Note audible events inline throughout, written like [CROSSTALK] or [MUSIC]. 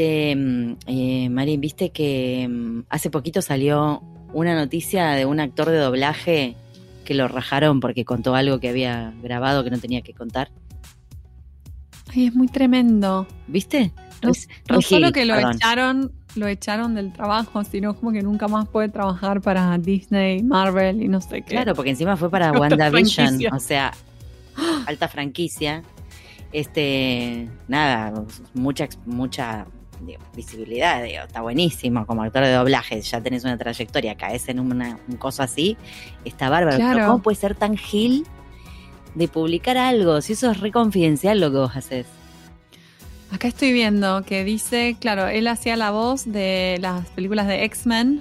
Che, mm, eh, Marín, viste que mm, hace poquito salió una noticia de un actor de doblaje que lo rajaron porque contó algo que había grabado que no tenía que contar. Ay, es muy tremendo. ¿Viste? No, Res- no Regil, solo que lo perdón. echaron, lo echaron del trabajo, sino como que nunca más puede trabajar para Disney, Marvel y no sé qué. Claro, porque encima fue para [LAUGHS] WandaVision, o sea, [GASPS] alta franquicia. Este, nada, mucha, mucha digo, visibilidad, digo, está buenísimo como actor de doblaje, ya tenés una trayectoria, caes en una- un coso así, está bárbaro. Pero Claro. ¿cómo puede ser tan gil de publicar algo? Si eso es re confidencial lo que vos haces. Acá estoy viendo que dice, claro, él hacía la voz de las películas de X-Men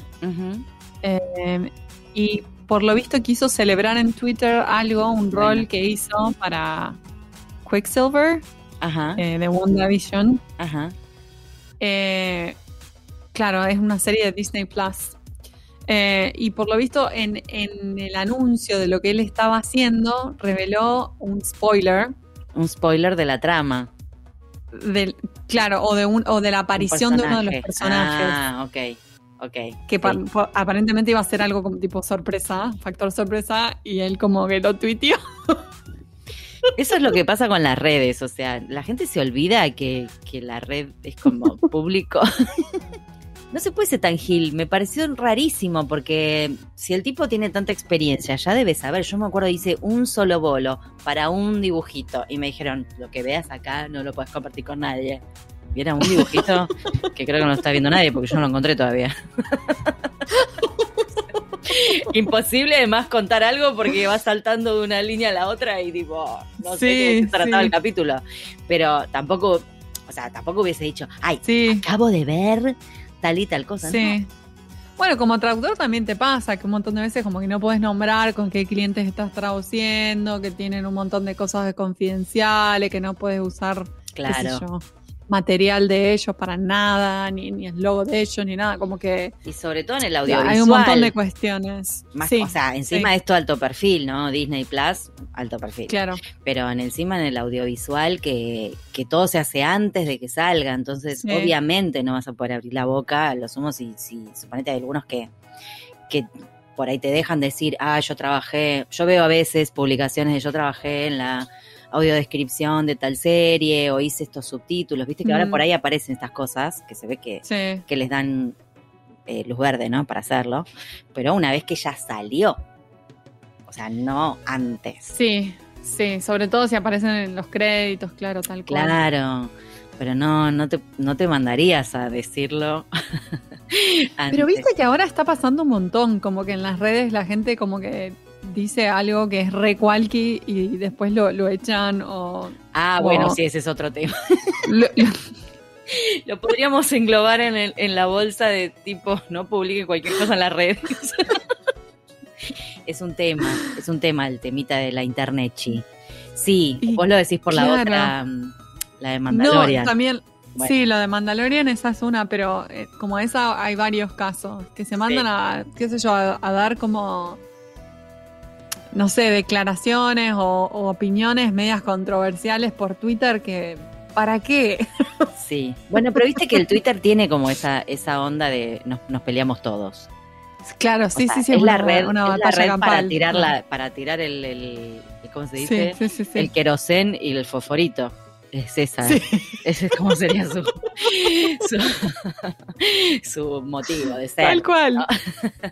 eh, y por lo visto quiso celebrar en Twitter algo, un rol que hizo para Quicksilver Ajá, eh, de WandaVision. ajá. Eh, claro, es una serie de Disney Plus. Eh, y por lo visto, en, en el anuncio de lo que él estaba haciendo, reveló un spoiler Un spoiler de la trama. del, claro, o de un, o de la aparición de uno de los personaje. personajes. Ah, ok, ok. que aparentemente iba a ser algo como tipo sorpresa, factor sorpresa, y él como que lo tuiteó. [LAUGHS] Eso es lo que pasa con las redes, o sea, la gente se olvida que, que la red es como [LAUGHS] público. [LAUGHS] No se puede ser tan gil, me pareció rarísimo porque si el tipo tiene tanta experiencia, ya debe saber. Yo me acuerdo, hice un solo bolo para un dibujito y me dijeron, lo que veas acá no lo puedes compartir con nadie. Y era un dibujito [LAUGHS] que creo que no lo está viendo nadie porque yo no lo encontré todavía. [LAUGHS] Imposible además contar algo porque va saltando de una línea a la otra y tipo, no sé de qué se trataba sí. el capítulo. Pero tampoco, o sea, tampoco hubiese dicho, ay, Sí, acabo de ver tal y tal cosa. sí. Bueno, como traductor también te pasa que un montón de veces como que no puedes nombrar con qué clientes estás traduciendo, que tienen un montón de cosas de confidenciales, que no puedes usar ¿no? qué sé Claro. yo, material de ellos para nada, ni, ni el logo de ellos, ni nada, como que Y sobre todo en el audiovisual. hay un montón de cuestiones. Más- sí, o sea, encima sí. esto alto perfil, ¿no? Disney Plus, alto perfil. claro. Pero en encima en el audiovisual que, que todo se hace antes de que salga, entonces Sí. obviamente no vas a poder abrir la boca, lo sumo si, si suponete hay algunos que, que por ahí te dejan decir, ah, yo trabajé, yo veo a veces publicaciones de yo trabajé en la audiodescripción de tal serie o hice estos subtítulos, viste que ahora por ahí aparecen estas cosas que se ve que, Sí. que les dan eh, luz verde, ¿no? Para hacerlo, pero una vez que ya salió, o sea, no antes. Sí, sí, sobre todo si aparecen en los créditos, claro, tal cual. Claro, pero no, no te, no te mandarías a decirlo. antes. [LAUGHS] Pero viste que ahora está pasando un montón, como que en las redes la gente como que dice algo que es re cualqui y después lo, lo echan o Ah, o- bueno, sí, ese es otro tema. [LAUGHS] lo- lo- [LAUGHS] Lo podríamos englobar en, el- en la bolsa de tipo, no publique cualquier cosa en las redes. [LAUGHS] es un tema, es un tema el temita de la internet, chi. Sí, Y- vos lo decís por la otra, mm, la de no, Mandalorian. también Bueno. sí, lo de Mandalorian esa es una, pero eh, como esa hay varios casos que se mandan Sí. a, qué sé yo, a, a dar como no sé, declaraciones o, o opiniones medias controversiales por Twitter que ¿para qué? [LAUGHS] Sí. Bueno, pero viste que el Twitter tiene como esa, esa onda de nos, nos peleamos todos. Claro, sí, O sea, sí, sí, es la red, una es la batalla red para tirar la, para tirar el, el- ¿cómo se dice? sí, sí, sí. El querosén y el fosforito. Es esa. Sí. Ese es como sería su, su, su motivo de ser. Tal cual, ¿no?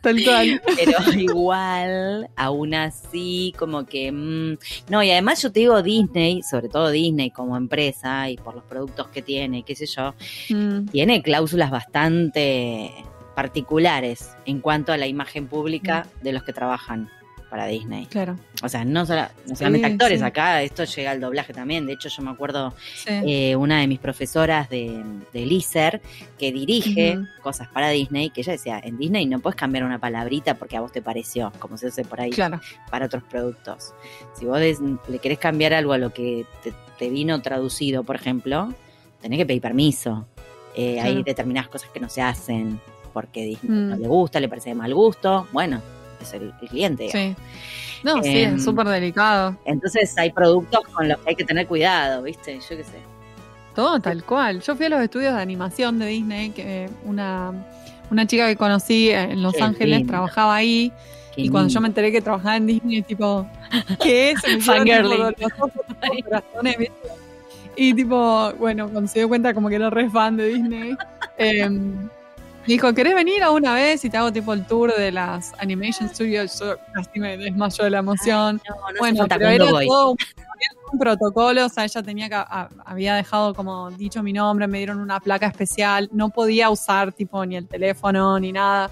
tal cual. Pero igual, aún así, como que. mm, no, y además yo te digo Disney, sobre todo Disney como empresa y por los productos que tiene, qué sé yo, Mm, tiene cláusulas bastante particulares en cuanto a la imagen pública de los que trabajan para Disney. claro. O sea, no, sola- no solamente Sí, actores, sí. acá esto llega al doblaje también. De hecho, yo me acuerdo Sí. eh, una de mis profesoras de, de LISER que dirige cosas para Disney, que ella decía, en Disney no puedes cambiar una palabrita porque a vos te pareció, como se hace por ahí claro. para otros productos. Si vos des- le querés cambiar algo a lo que te, te vino traducido, por ejemplo, tenés que pedir permiso. Eh, Hay determinadas cosas que no se hacen porque Disney Mm. no le gusta, le parece de mal gusto. Bueno, es el, el cliente. digamos. Sí. No, sí, Em, es súper delicado. Entonces hay productos con los que hay que tener cuidado, ¿viste? Yo qué sé. Todo tal cual. Yo fui a los estudios de animación de Disney, que una, una chica que conocí en Los Qué Ángeles lindo. trabajaba ahí. Qué y cuando yo me enteré que trabajaba en Disney, tipo, [LAUGHS] ¿qué es? Fangirling. Y tipo, bueno, cuando se dio cuenta como que era re fan de Disney, [LAUGHS] eh, dijo, ¿querés venir a una vez y te hago tipo el tour de las Animation Studios? Yo casi me desmayo de la emoción. No, no bueno, pero era voy. todo un, protocolo, o sea, ella tenía que, a- había dejado como dicho mi nombre, me dieron una placa especial, no podía usar tipo ni el teléfono ni nada,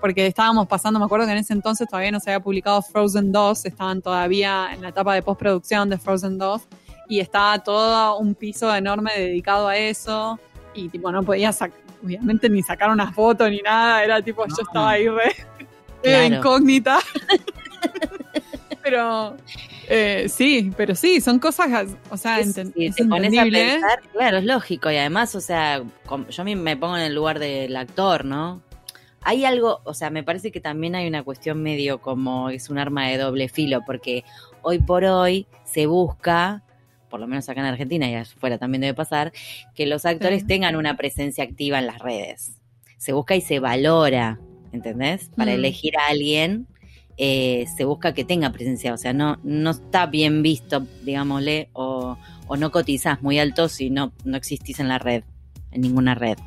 porque estábamos pasando, me acuerdo que en ese entonces todavía no se había publicado Frozen 2, estaban todavía en la etapa de postproducción de Frozen 2, y estaba todo un piso enorme dedicado a eso, y tipo no podía sacar, obviamente ni sacar una foto ni nada, era tipo, yo estaba ahí re, [LAUGHS] Claro. incógnita. [LAUGHS] pero eh, sí, pero sí, son cosas, o sea, Es- enten- si es te pones a pensar, claro, es lógico. Y además, o sea, yo me pongo en el lugar del actor, ¿no? Hay algo, o sea, me parece que también hay una cuestión medio como es un arma de doble filo, porque hoy por hoy se busca, por lo menos acá en Argentina y afuera también debe pasar, que los actores tengan una presencia activa en las redes. Se busca y se valora, ¿entendés? Para Mm. elegir a alguien eh, se busca que tenga presencia, o sea, no, no está bien visto, digámosle, o, o no cotizás muy alto si no, no existís en la red, en ninguna red,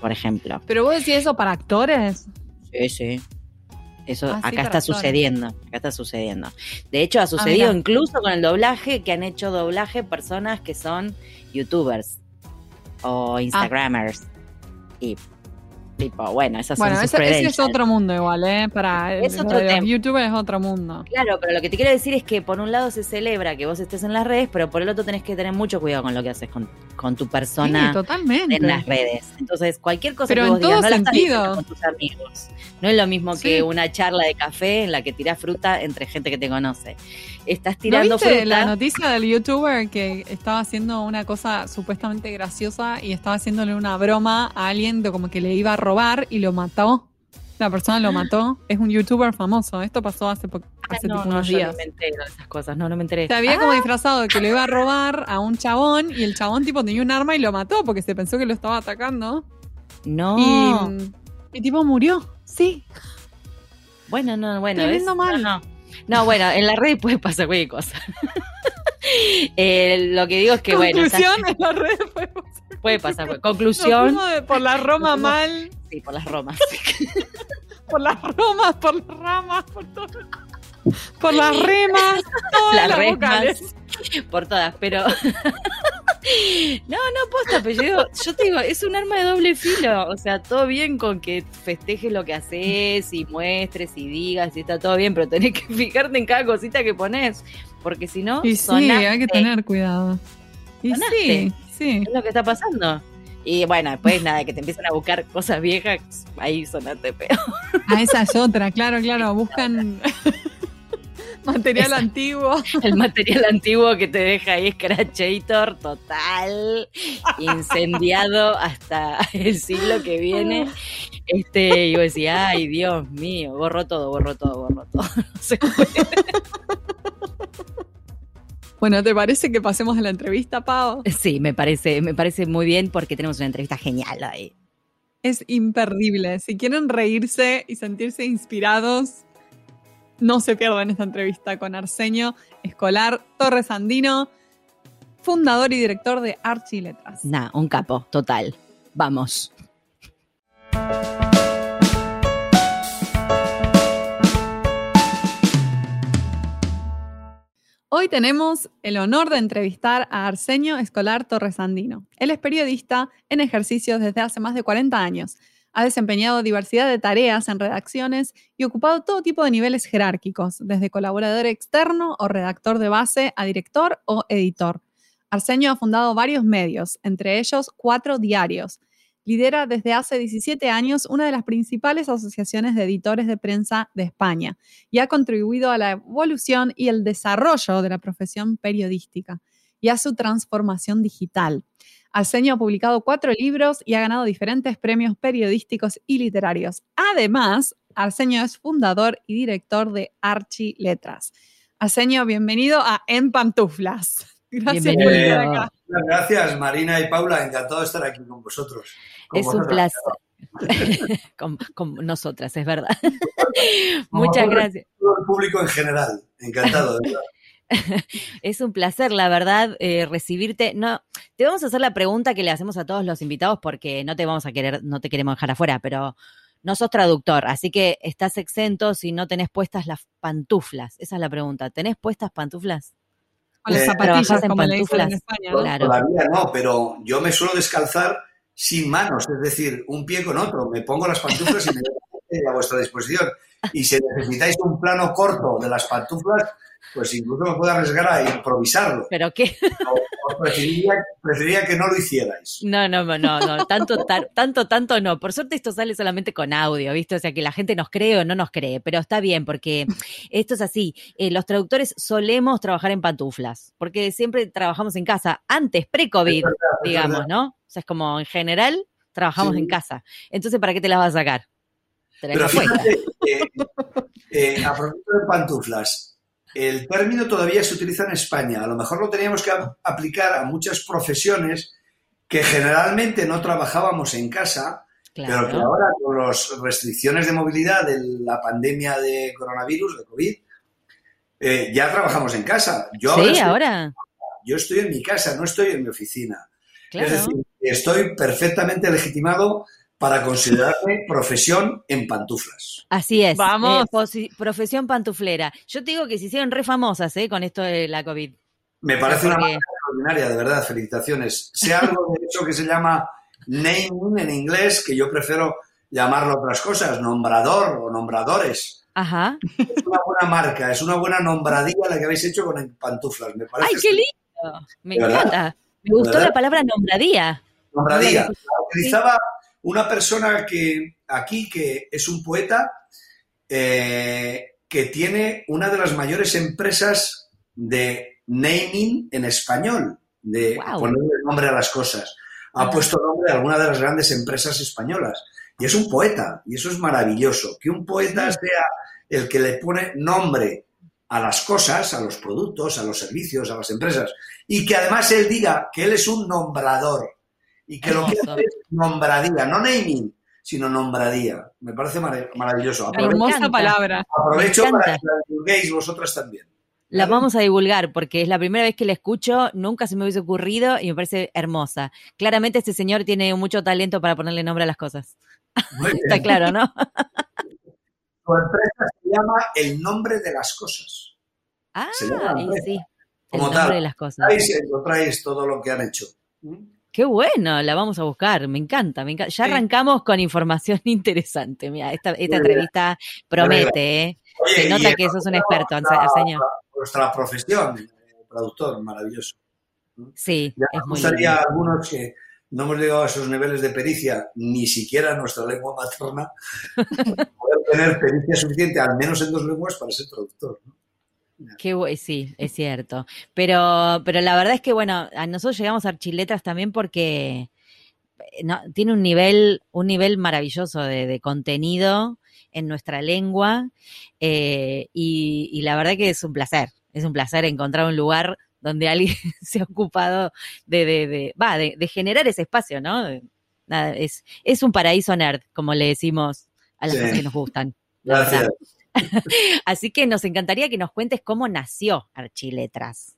por ejemplo. Pero vos decís eso para actores. Sí, sí. Eso Ah, acá está sucediendo, acá está sucediendo. De hecho, ha sucedido mira. incluso con el doblaje, que han hecho doblaje personas que son youtubers Ah. o instagramers. Y tipo, bueno, esas Bueno, son sus ese, ese es otro mundo igual, ¿eh? Para Es lo otro tema. youtubers es otro mundo. Claro, pero lo que te quiero decir es que por un lado se celebra que vos estés en las redes, pero por el otro tenés que tener mucho cuidado con lo que haces con, con tu persona Sí, totalmente. en las redes. Entonces, cualquier cosa Pero que en vos digas, todo no la estás sentido. con tus amigos. No es lo mismo Sí. que una charla de café en la que tirás fruta entre gente que te conoce. Estás ¿No tirando viste fruta. la noticia del youtuber que estaba haciendo una cosa supuestamente graciosa y estaba haciéndole una broma a alguien de como que le iba a robar y lo mató? La persona lo mató. Es un youtuber famoso. Esto pasó hace, po- Ah, hace no, tipo no, unos yo días. no me entero de esas cosas. No, no me enteré. Se había Ah, como disfrazado de que lo iba a robar a un chabón y el chabón tipo tenía un arma y lo mató porque se pensó que lo estaba atacando. no. Y el tipo murió. Sí. Bueno, no, bueno. Tremendo es- mal. No, no. No, bueno, en la red puede pasar cualquier cosa. [LAUGHS] Eh, lo que digo es que, bueno, esas- Conclusión en la red fue. Puede [LAUGHS] pasar. Conclusión. de- por la Roma mal, Sí, por las romas. [LAUGHS] por las romas, por las ramas, por todo. Por las remas, todas Las las, remas. vocales. por todas, pero. [LAUGHS] no, no, posta, pero yo, digo- yo te digo, es un arma de doble filo. O sea, todo bien con que festejes lo que haces y muestres y digas y está todo bien, pero tenés que fijarte en cada cosita que pones. Porque si no, Y sí, sonaste. hay que tener cuidado. Y Sonaste. sí, sí. Es lo que está pasando. Y bueno, después nada, que te empiezan a buscar cosas viejas, ahí sonaste peor. Ah, esa es otra, claro, claro. Buscan [LAUGHS] material Esa. antiguo. El material antiguo que te deja ahí Scratchator total, incendiado hasta el siglo que viene. Este, y vos decís, ay, Dios mío, borró todo, borró todo, borró todo. [LAUGHS] No se puede. Bueno, ¿te parece que pasemos a la entrevista, Pau? Sí, me parece, me parece muy bien porque tenemos una entrevista genial ahí. Es imperdible. Si quieren reírse y sentirse inspirados, no se pierdan esta entrevista con Arsenio Escolar Torres Andino, fundador y director de Archie Letras. Nah, un capo, total. Vamos. Hoy tenemos el honor de entrevistar a Arsenio Escolar Torres Andino. Él es periodista en ejercicios desde hace más de 40 años. Ha desempeñado diversidad de tareas en redacciones y ocupado todo tipo de niveles jerárquicos, desde colaborador externo o redactor de base a director o editor. Arsenio ha fundado varios medios, entre ellos cuatro diarios. Lidera desde hace 17 años una de las principales asociaciones de editores de prensa de España y ha contribuido a la evolución y el desarrollo de la profesión periodística y a su transformación digital. Arsenio ha publicado cuatro libros y ha ganado diferentes premios periodísticos y literarios. Además, Arsenio es fundador y director de Archie Letras. Arsenio, bienvenido a En Pantuflas. Gracias por estar Bienvenido. Acá. gracias, Marina y Paula. Encantado de estar aquí con vosotros. es un placer. [LAUGHS] con, nosotras, es verdad. [LAUGHS] [LAUGHS] Muchas gracias. Todo el público en general. Encantado, de verdad. es un placer, la verdad, eh, recibirte. No, te vamos a hacer la pregunta que le hacemos a todos los invitados porque no te vamos a querer, no te queremos dejar afuera, pero no sos traductor, así que estás exento si no tenés puestas las pantuflas. Esa es la pregunta. ¿Tenés puestas pantuflas? Las zapatillas, en pantuflas? en España, Todavía no, pero yo me suelo descalzar sin manos, es decir, un pie con otro. Me pongo las pantuflas y me [LAUGHS] a vuestra disposición. Y si necesitáis un plano corto de las pantuflas, pues incluso me puedo arriesgar a improvisarlo. ¿Pero qué? preferiría, que no lo hicierais. No, no, no, no, tanto, tanto, tanto no. Por suerte esto sale solamente con audio, ¿viste? O sea, que la gente nos cree o no nos cree, pero está bien porque esto es así. Eh, los traductores solemos trabajar en pantuflas, porque siempre trabajamos en casa, antes, pre-COVID, digamos, ¿no? O sea, es como en general trabajamos en casa. Entonces, ¿para qué te las vas a sacar? Pero fíjate, eh, a propósito de pantuflas, el término todavía se utiliza en España. A lo mejor lo teníamos que aplicar a muchas profesiones que generalmente no trabajábamos en casa, pero que ahora con las restricciones de movilidad de la pandemia de coronavirus, de COVID, eh, ya trabajamos en casa. Yo sí, estoy, ahora. Yo estoy en mi casa, no estoy en mi oficina. Es decir, estoy perfectamente legitimado para considerarme profesión en pantuflas. Así es. Vamos. Eh, profesión pantuflera. Yo te digo que se hicieron re famosas eh, con esto de la COVID. Me parece una marca extraordinaria, de verdad. Felicitaciones. Sea algo de hecho que se llama naming en inglés, que yo prefiero llamarlo otras cosas, nombrador o nombradores. Ajá. Es una buena marca, es una buena nombradilla la que habéis hecho con pantuflas. Me parece ¡Ay, qué lindo! Me encanta. Me gustó la palabra nombradía. Nombradía. utilizaba una persona que aquí, que es un poeta, eh, que tiene una de las mayores empresas de naming en español, de ponerle nombre a las cosas. Ha puesto nombre a alguna de las grandes empresas españolas. Y es un poeta, y eso es maravilloso. Que un poeta sea el que le pone nombre a las cosas, a los productos, a los servicios, a las empresas, y que además él diga que él es un nombrador y que lo [LAUGHS] que hace es nombradía, no naming, sino nombradía. Me parece maravilloso. Hermosa palabra. Aprovecho para que la divulguéis vosotras también. La vamos a divulgar porque es la primera vez que la escucho, nunca se me hubiese ocurrido y me parece hermosa. Claramente este señor tiene mucho talento para ponerle nombre a las cosas. [LAUGHS] Está claro, ¿no? [LAUGHS] Su empresa se llama El Nombre de las Cosas. Ah, sí. El nombre de las cosas. Ahí encontráis todo lo que han hecho. Qué bueno, la vamos a buscar, me encanta, me encanta. Ya arrancamos con información [LAUGHS] interesante. Mira, esta, entrevista promete, ¿eh? Se nota que sos un experto, Arsenio. Nuestra profesión, productor, maravilloso. Sí, ya es muy gustaría a algunos que no hemos llegado a esos niveles de pericia, ni siquiera en nuestra lengua materna, [LAUGHS] poder tener pericia suficiente, al menos en dos lenguas, para ser traductor. ¿no? Qué sí, es cierto. Pero, pero la verdad es que, bueno, a nosotros llegamos a Archiletras también porque eh, no, tiene un nivel, un nivel maravilloso de, contenido en nuestra lengua eh, y, la verdad que es un placer, es un placer encontrar un lugar donde alguien [LAUGHS] se ha ocupado de, de, de, va, de, generar ese espacio, ¿no? Nada, es, es un paraíso nerd, como le decimos a las cosas que nos gustan. Gracias. [LAUGHS] Así que nos encantaría que nos cuentes cómo nació Archiletras.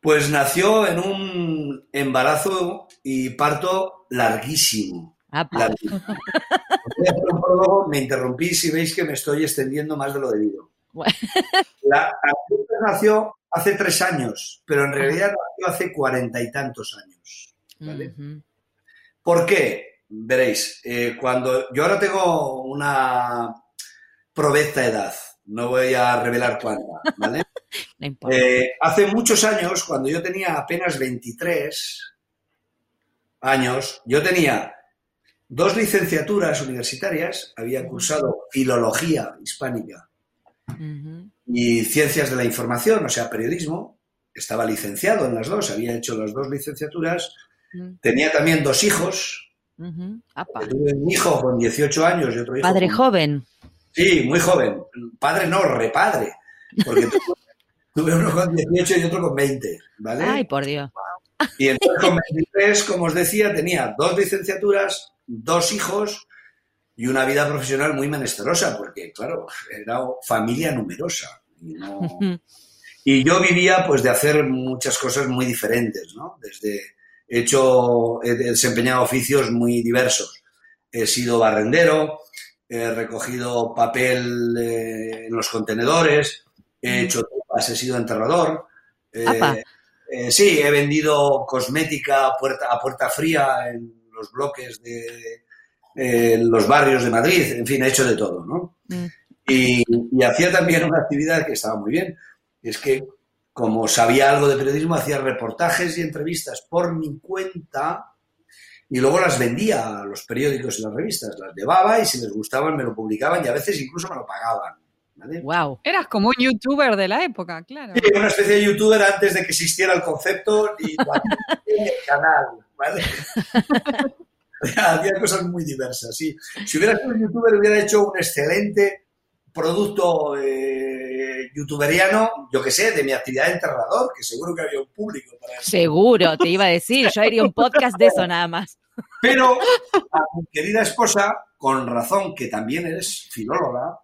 Pues nació en un embarazo y parto larguísimo. [LAUGHS] Me interrumpí si veis que me estoy extendiendo más de lo debido. [LAUGHS] La nació hace tres años, pero en realidad nació hace cuarenta y tantos años. ¿Por qué? Veréis, eh, cuando yo ahora tengo una provesta edad. No voy a revelar cuánta, ¿vale? [LAUGHS] Eh, hace muchos años, cuando yo tenía apenas 23 años, yo tenía dos licenciaturas universitarias, había cursado filología hispánica y ciencias de la información, o sea, periodismo, estaba licenciado en las dos, había hecho las dos licenciaturas, tenía también dos hijos, tuve un hijo con 18 años y otro hijo. Padre joven. Sí, muy joven. Padre no, repadre. Porque [LAUGHS] tuve uno con 18 y otro con 20, ¿vale? Ay, por Dios. Y entonces con 23, como os decía, tenía dos licenciaturas, dos hijos y una vida profesional muy menesterosa, porque, claro, era familia numerosa. [LAUGHS] Y, yo vivía, pues, de hacer muchas cosas muy diferentes, ¿no? Desde he hecho, he desempeñado oficios muy diversos. He sido barrendero, he recogido papel eh, en los contenedores, he hecho tupas, he sido enterrador. Eh, eh, sí, he vendido cosmética a puerta, a puerta fría en los bloques de los barrios de Madrid, en fin, he hecho de todo, ¿no? Mm. Y, y, hacía también una actividad que estaba muy bien, es que como sabía algo de periodismo, hacía reportajes y entrevistas por mi cuenta y luego las vendía a los periódicos y las revistas. Las llevaba y si les gustaban me lo publicaban y a veces incluso me lo pagaban. Wow. Eras como un youtuber de la época, claro. Sí, una especie de youtuber antes de que existiera el concepto y [LAUGHS] el canal, ¿vale? [LAUGHS] Hacía cosas muy diversas, sí. Si hubiera sido un youtuber hubiera hecho un excelente producto eh, youtuberiano, yo que sé, de mi actividad de enterrador, que seguro que había un público para eso. Seguro, te iba a decir, yo haría un [LAUGHS] podcast de eso nada más. Pero a mi querida esposa, con razón que también eres filóloga,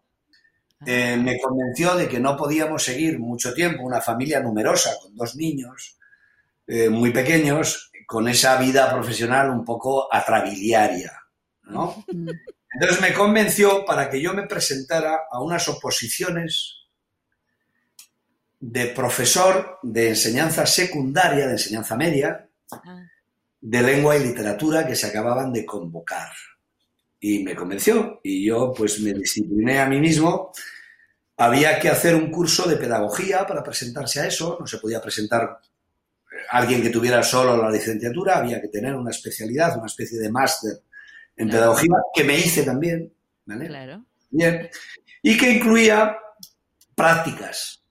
eh, me convenció de que no podíamos seguir mucho tiempo una familia numerosa con dos niños eh, muy pequeños con esa vida profesional un poco atrabiliaria, ¿no? Entonces me convenció para que yo me presentara a unas oposiciones de profesor de enseñanza secundaria, de enseñanza media, ah. de lengua y literatura que se acababan de convocar. Y me convenció y yo pues me discipliné a mí mismo. Había que hacer un curso de pedagogía para presentarse a eso, no se podía presentar alguien que tuviera solo la licenciatura, había que tener una especialidad, una especie de máster en pedagogía, que me hice también, ¿vale? Claro. Bien. Y que incluía prácticas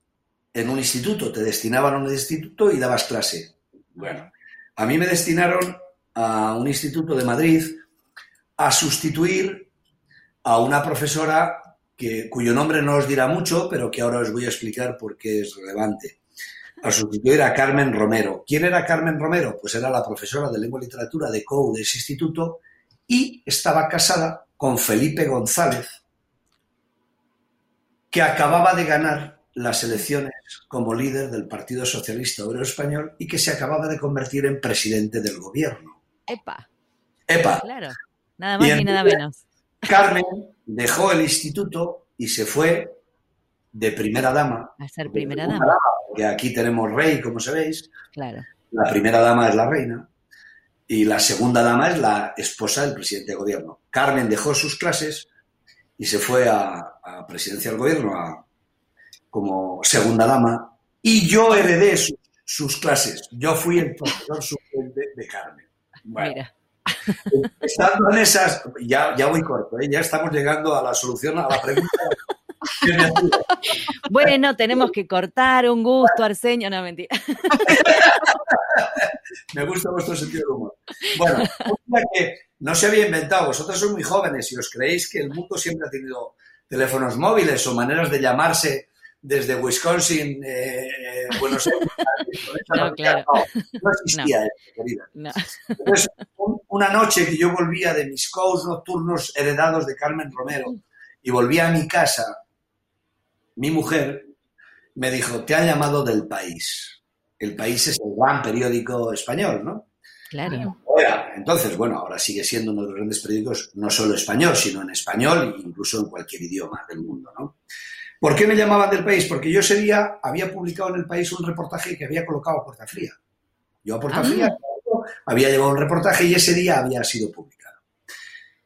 en un instituto. Te destinaban a un instituto y dabas clase. Bueno, a mí me destinaron a un instituto de Madrid a sustituir a una profesora que, cuyo nombre no os dirá mucho, pero que ahora os voy a explicar por qué es relevante. A sustituir a Carmen Romero. ¿Quién era Carmen Romero? Pues era la profesora de lengua y literatura de COU de ese instituto y estaba casada con Felipe González, que acababa de ganar las elecciones como líder del Partido Socialista Obrero Español y que se acababa de convertir en presidente del gobierno. Epa. Epa. Claro, nada más ni nada menos. Carmen dejó el instituto y se fue de primera dama. A ser primera dama. Porque aquí tenemos rey, como sabéis. Claro. La primera dama es la reina y la segunda dama es la esposa del presidente de gobierno. Carmen dejó sus clases y se fue a, presidencia del gobierno como segunda dama y yo heredé sus clases. Yo fui el profesor suplente de Carmen. Mira. Estando en esas, ya, ya voy corto, ¿eh? ya estamos llegando a la solución a la pregunta. [LAUGHS] [LAUGHS] bueno, tenemos que cortar un gusto, Arsenio, no mentira. [LAUGHS] Me gusta vuestro sentido de humor. Bueno, que no se había inventado. Vosotros sois muy jóvenes y os creéis que el mundo siempre ha tenido teléfonos móviles o maneras de llamarse desde Wisconsin, eh, eh Buenos Aires. [LAUGHS] No, claro. no, existía eso, querida. Entonces, una noche que yo volvía de mis cows nocturnos heredados de Carmen Romero y volvía a mi casa, mi mujer me dijo, te han llamado del país el país es el gran periódico español, ¿no? Claro. entonces, bueno, ahora sigue siendo uno de los grandes periódicos, no solo español, sino en español e incluso en cualquier idioma del mundo, ¿no? ¿Por qué me llamaban del país? Porque yo ese día había publicado en el país un reportaje que había colocado a Puerta Fría. Yo a Puerta ah. Fría había llevado un reportaje y ese día había sido publicado.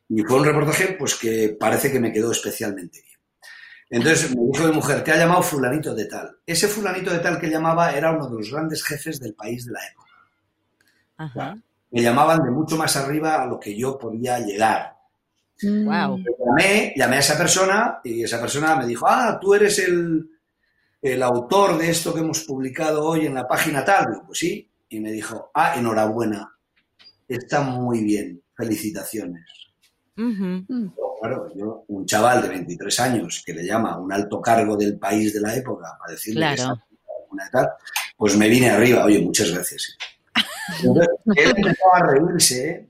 Y fue un reportaje pues que parece que me quedó especialmente bien. Entonces me dijo mi mujer, te ha llamado fulanito de tal. Ese fulanito de tal que llamaba era uno de los grandes jefes del país de la época. Me llamaban de mucho más arriba a lo que yo podía llegar. Wow. Llamé, llamé a esa persona y esa persona me dijo, ah, tú eres el, el autor de esto que hemos publicado hoy en la página tal. Digo, pues sí. Y me dijo, ah, enhorabuena. Está muy bien. Felicitaciones claro, yo, un chaval de 23 años que le llama a un alto cargo del país de la época para decirle que una tal, pues me vine arriba. Oye, muchas gracias. [LAUGHS] él empezó a reírse,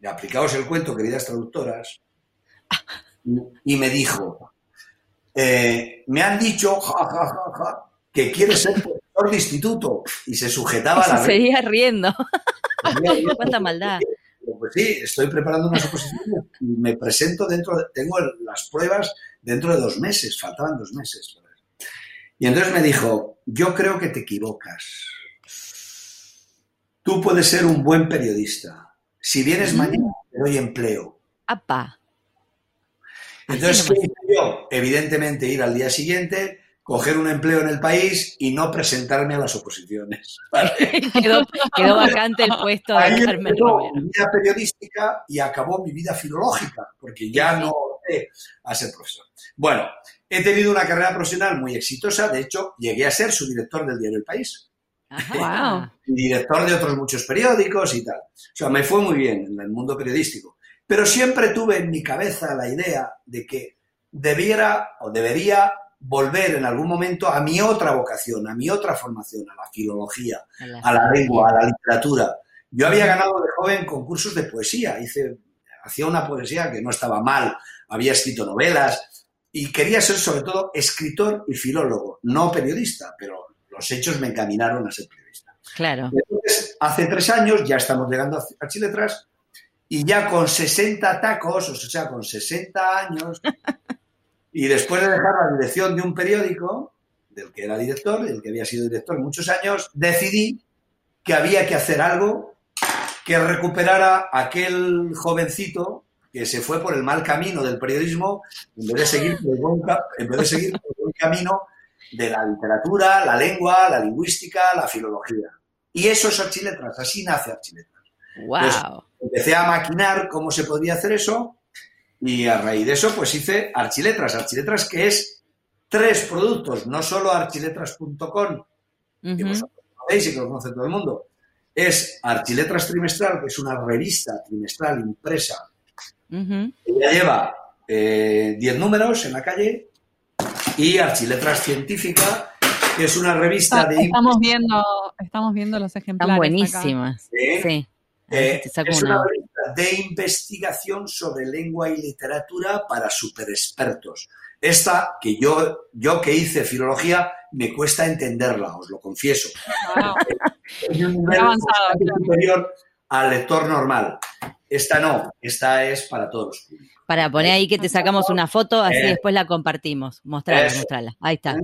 le aplicaos el cuento, queridas traductoras, y me dijo, eh, me han dicho, que quiere ser profesor de instituto, y se sujetaba a la... [LAUGHS] Seguía riendo. Cuánta maldad. Pues sí, estoy preparando unas oposiciones y me presento dentro, de, tengo las pruebas dentro de dos meses, faltaban dos meses. Y entonces me dijo, yo creo que te equivocas. Tú puedes ser un buen periodista. Si vienes mm. mañana, te doy empleo. ¡Apa! Entonces, ¿qué hice yo? Evidentemente, ir al día siguiente, coger un empleo en el país y no presentarme a las oposiciones. [LAUGHS] quedó, vacante el puesto de Carmen mi vida periodística y acabó mi vida filológica, porque ya no a ser profesor. Bueno, he tenido una carrera profesional muy exitosa, de hecho, llegué a ser su director del diario El País. Wow. [LAUGHS] Y director de otros muchos periódicos y tal. O sea, me fue muy bien en el mundo periodístico. Pero siempre tuve en mi cabeza la idea de que debiera o debería volver en algún momento a mi otra vocación, a mi otra formación, a la filología, a la, lengua, a la literatura. Yo había ganado de joven concursos de poesía, hice, hacía una poesía que no estaba mal, había escrito novelas y quería ser sobre todo escritor y filólogo, no periodista, pero los hechos me encaminaron a ser periodista. Claro. Entonces, hace tres años ya estamos llegando a Chiletras y ya con 60 tacos, o sea, con 60 años, [LAUGHS] y después de dejar la dirección de un periódico, del que era director, del que había sido director muchos años, decidí que había que hacer algo que recuperara aquel jovencito que se fue por el mal camino del periodismo en vez de seguir por el buen, en vez de seguir por el buen camino de la literatura, la lengua, la lingüística, la filología. Y eso es Archiletras, así nace Archiletras. Wow. empecé a maquinar cómo se podía hacer eso y a raíz de eso pues hice Archiletras. Archiletras que es tres productos, no solo archiletras.com, que vosotros conocéis y que lo conoce todo el mundo. Es Archiletras Trimestral, que es una revista trimestral impresa. que ya lleva 10 eh, números en la calle. Y Archiletras Científica, que es una revista de... Estamos viendo, estamos viendo los ejemplares. Están buenísimas. sí. Eh, es una revista de investigación sobre lengua y literatura para superexpertos. Esta, que yo, yo que hice filología, me cuesta entenderla, os lo confieso. [LAUGHS] es un nivel superior al lector normal. Esta no, esta es para todos Para poner ahí que te sacamos una foto, así eh. después la compartimos. Mostrarla, mostrarla. Ahí está.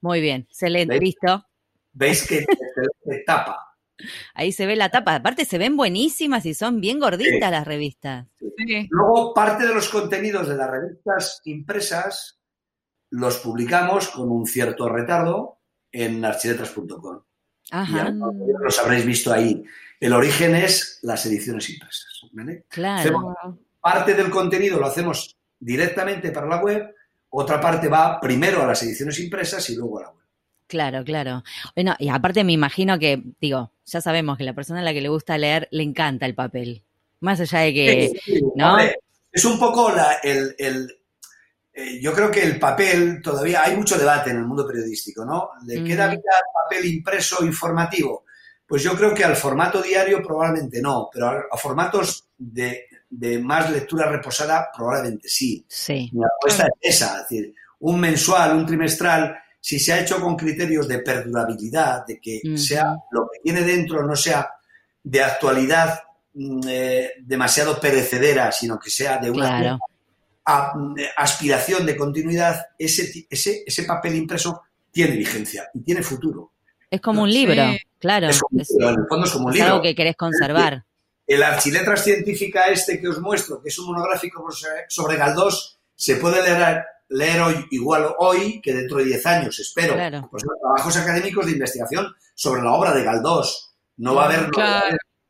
Muy bien, excelente, listo. ¿Veis que se tapa? Ahí se ve la tapa. Aparte se ven buenísimas y son bien gorditas las revistas. Luego, parte de los contenidos de las revistas impresas los publicamos con un cierto retardo en archiletras.com. Ajá. los habréis visto ahí. El origen es las ediciones impresas. Claro. parte del contenido lo hacemos directamente para la web, otra parte va primero a las ediciones impresas y luego a la web. Claro, claro. Bueno, y aparte me imagino que, digo, ya sabemos que la persona a la que le gusta leer le encanta el papel. Más allá de que, ¿no? es un poco el, eh, yo creo que el papel todavía hay mucho debate en el mundo periodístico, ¿no? ¿Le queda vida al papel impreso informativo? Pues yo creo que al formato diario probablemente no, pero a, formatos de, de, más lectura reposada probablemente sí. Sí. Mi apuesta es esa, es decir, un mensual, un trimestral si se ha hecho con criterios de perdurabilidad, de que sea lo que tiene dentro no sea de actualidad mm, eh, demasiado perecedera, sino que sea de una aspiración de continuidad, ese, ese, ese papel impreso tiene vigencia y tiene futuro. Es como un libro, claro. Es, en el fondo es como un libro. algo que querés conservar. El Archiletras Científica este que os muestro, que es un monográfico sobre Galdós, se puede leer leer hoy igual hoy que dentro de 10 años, espero. Pues, trabajos académicos de investigación sobre la obra de Galdós. No va a haber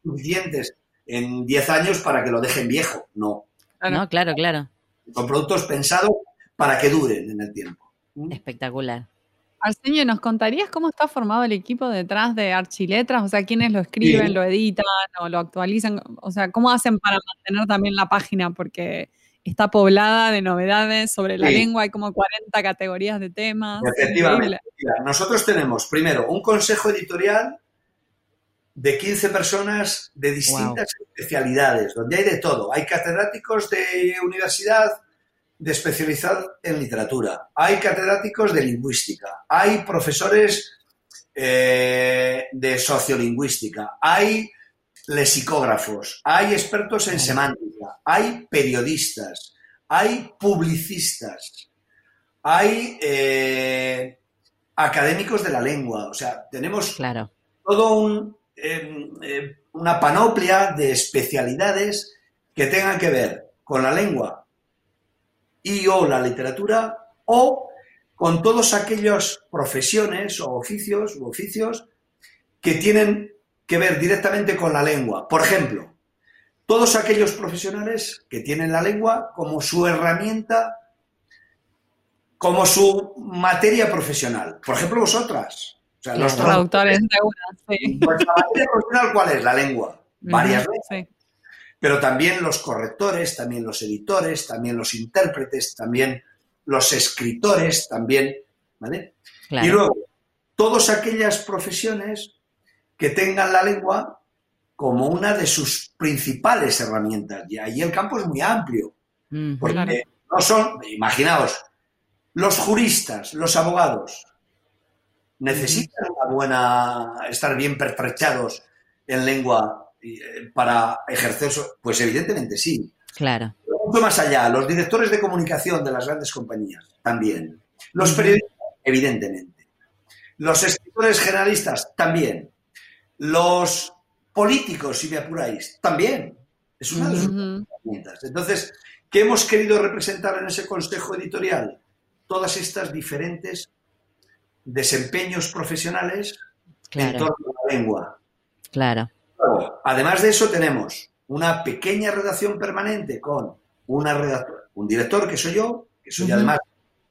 suficientes en 10 años para que lo dejen viejo, no. No, claro, claro. Son productos pensados para que duren en el tiempo. ¿Mm? Espectacular. Arsenio, ¿nos contarías cómo está formado el equipo detrás de Archiletras? O sea, ¿quiénes lo escriben, lo editan o lo actualizan? O sea, ¿cómo hacen para mantener también la página? Porque está poblada de novedades sobre la lengua, hay como 40 categorías de temas. Efectivamente. Nosotros tenemos primero un consejo editorial de 15 personas de distintas especialidades, donde hay de todo. Hay catedráticos de universidad de especialidad en literatura, hay catedráticos de lingüística, hay profesores eh, de sociolingüística, hay lexicógrafos, hay expertos en semántica, hay periodistas, hay publicistas, hay eh, académicos de la lengua, o sea, tenemos claro. todo un eh, una panoplia de especialidades que tengan que ver con la lengua y o la literatura o con todos aquellos profesiones o oficios u oficios que tienen que ver directamente con la lengua. Por ejemplo, todos aquellos profesionales que tienen la lengua como su herramienta, como su materia profesional. Por ejemplo, vosotras. O sea, los traductores de una, Vuestra materia profesional, ¿cuál es? La lengua. Varias veces. Pero también los correctores, también los editores, también los intérpretes, también los escritores, también. ¿Vale? Y luego, todas aquellas profesiones que tengan la lengua como una de sus principales herramientas. Y ahí el campo es muy amplio. porque no son, imaginaos, los juristas, los abogados, necesitan una buena, estar bien pertrechados en lengua eh, para ejercer eso. Pues evidentemente sí. Claro. mucho más allá, los directores de comunicación de las grandes compañías también. Los periodistas, evidentemente. Los escritores generalistas también. Los políticos, si me apuráis, también. Es una de sus herramientas. Entonces, ¿qué hemos querido representar en ese consejo editorial? Todas estas diferentes desempeños profesionales en torno a la lengua. Claro. Además de eso, tenemos una pequeña redacción permanente con una redactora, un director que soy yo, que soy además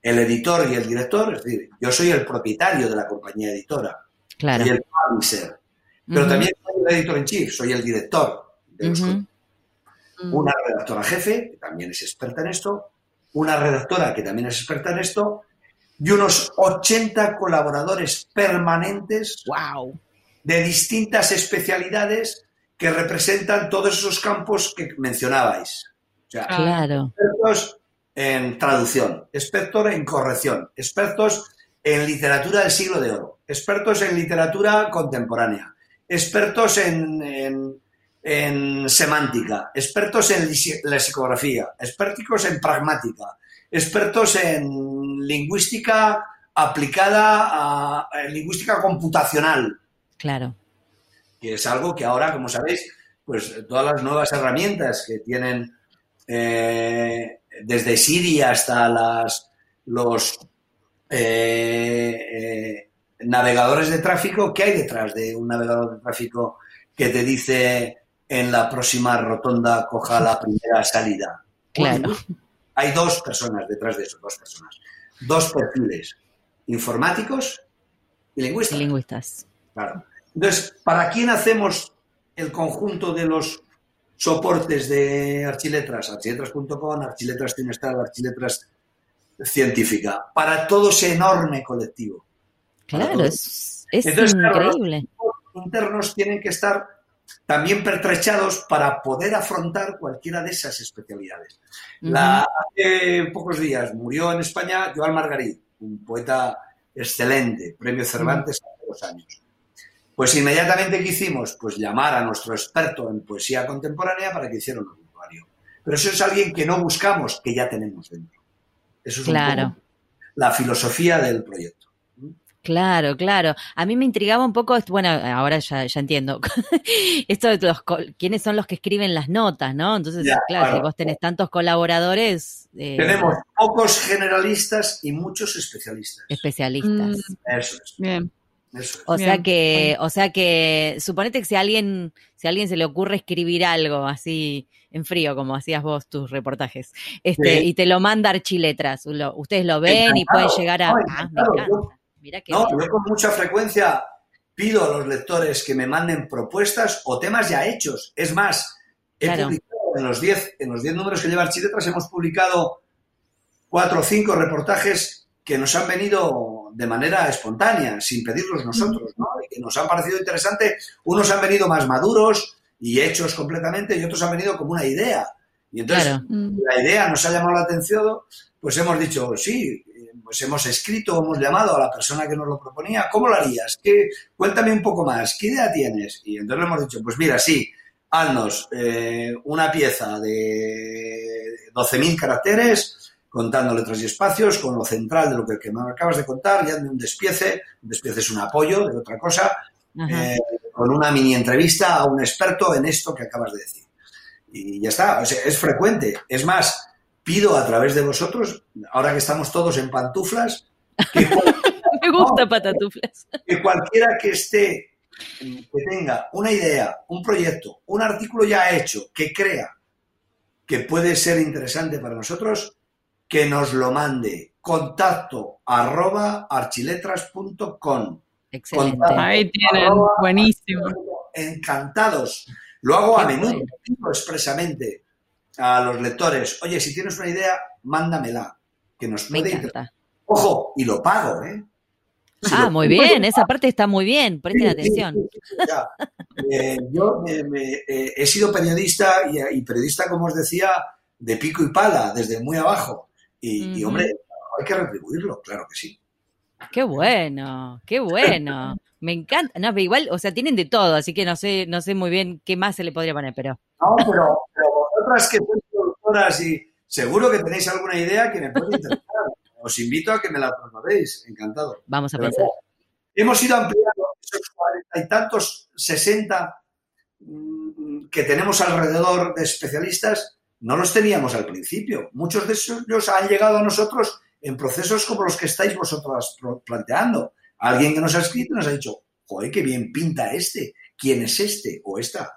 el editor y el director, es decir, yo soy el propietario de la compañía editora. Claro. Y el publisher. Pero también soy el editor en chief, soy el director. Una redactora jefe, que también es experta en esto, una redactora que también es experta en esto, y unos 80 colaboradores permanentes wow. de distintas especialidades que representan todos esos campos que mencionabais. claro. Expertos en traducción, expertos en corrección, expertos en literatura del siglo de oro, expertos en literatura contemporánea, expertos en, en semántica, expertos en lexicografía, expertos en pragmática, expertos en lingüística aplicada a, lingüística computacional. Claro. Que es algo que ahora, como sabéis, pues todas las nuevas herramientas que tienen eh, desde Siri hasta las, los eh, eh, navegadores de tráfico, ¿qué hay detrás de un navegador de tráfico que te dice en la próxima rotonda coja la [LAUGHS] primera salida? Claro. Hay dos personas detrás de eso, dos personas. Dos perfiles, informáticos y lingüistas. lingüistas. Claro. Entonces, ¿para quién hacemos el conjunto de los soportes de Archiletras? Archiletras.com, Archiletras Trimestral, Archiletras Científica. Para todo ese enorme colectivo. Claro, es, increíble. los internos tienen que estar también pertrechados para poder afrontar cualquiera de esas especialidades. hace pocos días murió en España Joan Margarit, un poeta excelente, premio Cervantes hace dos años. Pues inmediatamente que hicimos, pues llamar a nuestro experto en poesía contemporánea para que hiciera un obituario. Pero eso es alguien que no buscamos, que ya tenemos dentro. Eso es claro. la filosofía del proyecto. Claro, claro. A mí me intrigaba un poco, bueno, ahora ya, ya entiendo, [LAUGHS] esto de los, quiénes son los que escriben las notas, ¿no? Entonces, claro, si vos tenés tantos colaboradores... Eh, Tenemos pocos generalistas y muchos especialistas. Especialistas. Mm. Eso es. Bien. O sea que, o sea que, suponete que si a alguien, si a alguien se le ocurre escribir algo así en frío, como hacías vos tus reportajes, este, y te lo manda Archiletras, ustedes lo ven y pueden llegar a. ah, me encanta no, yo con mucha frecuencia pido a los lectores que me manden propuestas o temas ya hechos. Es más, he publicado en los 10 en los diez números que lleva Archiletras hemos publicado cuatro o cinco reportajes que nos han venido de manera espontánea, sin pedirlos nosotros, ¿no? Y que nos han parecido interesante. Unos han venido más maduros y hechos completamente y otros han venido como una idea. Y entonces la idea nos ha llamado la atención, pues hemos dicho, sí, pues hemos escrito, hemos llamado a la persona que nos lo proponía, ¿cómo lo harías? ¿Qué, cuéntame un poco más, ¿qué idea tienes? Y entonces le hemos dicho, pues mira, sí, haznos eh, una pieza de 12.000 caracteres, contando letras y espacios, con lo central de lo que, me acabas de contar, y hazme un despiece, un despiece es un apoyo de otra cosa, eh, con una mini entrevista a un experto en esto que acabas de decir. Y ya está, es frecuente. Es más, pido a través de vosotros, ahora que estamos todos en pantuflas, que [LAUGHS] Me gusta patatuflas. Que cualquiera que esté, que tenga una idea, un proyecto, un artículo ya hecho, que crea que puede ser interesante para nosotros, que nos lo mande. Contacto arroba archiletras.com. Excelente. Ahí tienen, buenísimo. Encantados. Lo hago a menudo, expresamente a los lectores, oye, si tienes una idea, mándamela, que nos puede Ojo, y lo pago, ¿eh? ah, muy bien, esa parte está muy bien, presten atención. Eh, yo eh, he sido periodista y, periodista, como os decía, de pico y pala, desde muy abajo. Y, hombre, hay que retribuirlo, claro que sí. Qué bueno, qué bueno. Me encanta. No, pero igual, o sea, tienen de todo, así que no sé, no sé muy bien qué más se le podría poner, pero. No, pero que sois productoras y seguro que tenéis alguna idea que me puede interesar. Os invito a que me la trasladéis, encantado. Vamos a pensar. Hemos ido ampliando esos cuarenta y tantos, sesenta mm, que tenemos alrededor de especialistas, no los teníamos al principio. Muchos de ellos han llegado a nosotros en procesos como los que estáis vosotros planteando. Alguien que nos ha escrito nos ha dicho, joder, qué bien pinta este, ¿quién es este o esta?